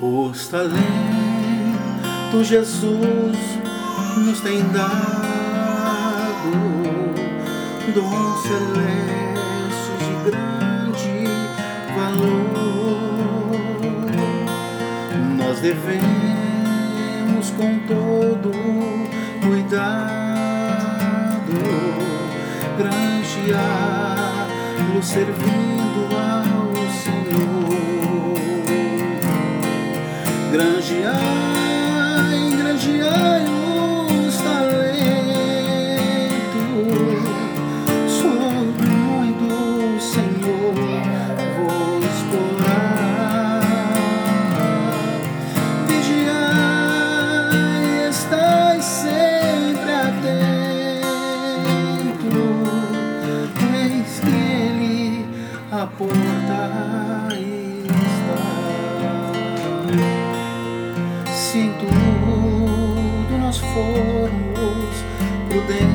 Os talentos Jesus nos tem dado, dons celestes de grande valor. Nós devemos com todo cuidado granjeá-lo servindo Granjeai, granjeai os talentos. Sobre muito Senhor vos porá. Vigiai, estais sempre atento, eis que Ele a porta formos prudentes,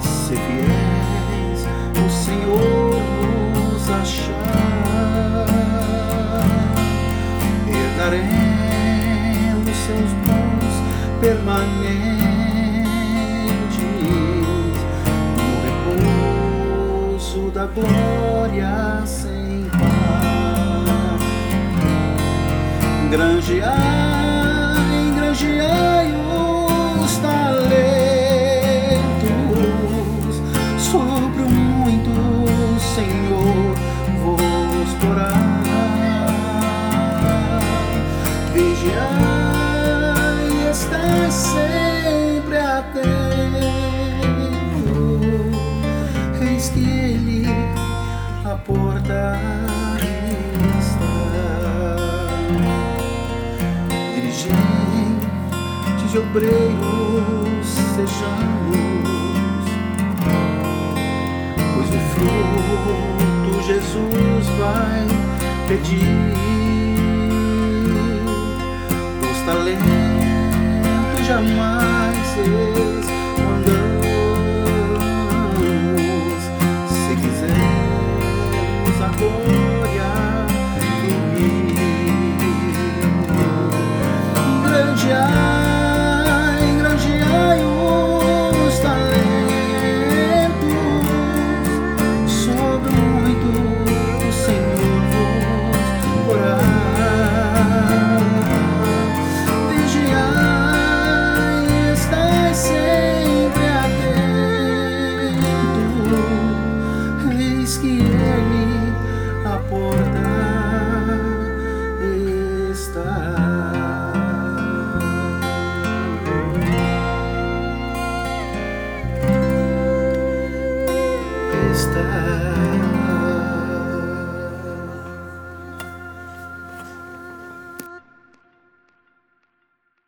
se fiéis, o Senhor nos achar, herdaremos seus bons permanentes no repouso da glória sem par. Granjeai, que Ele a porta está. Dirigentes de obreiros sejamos, pois o fruto Jesus vai pedir. Os talentos jamais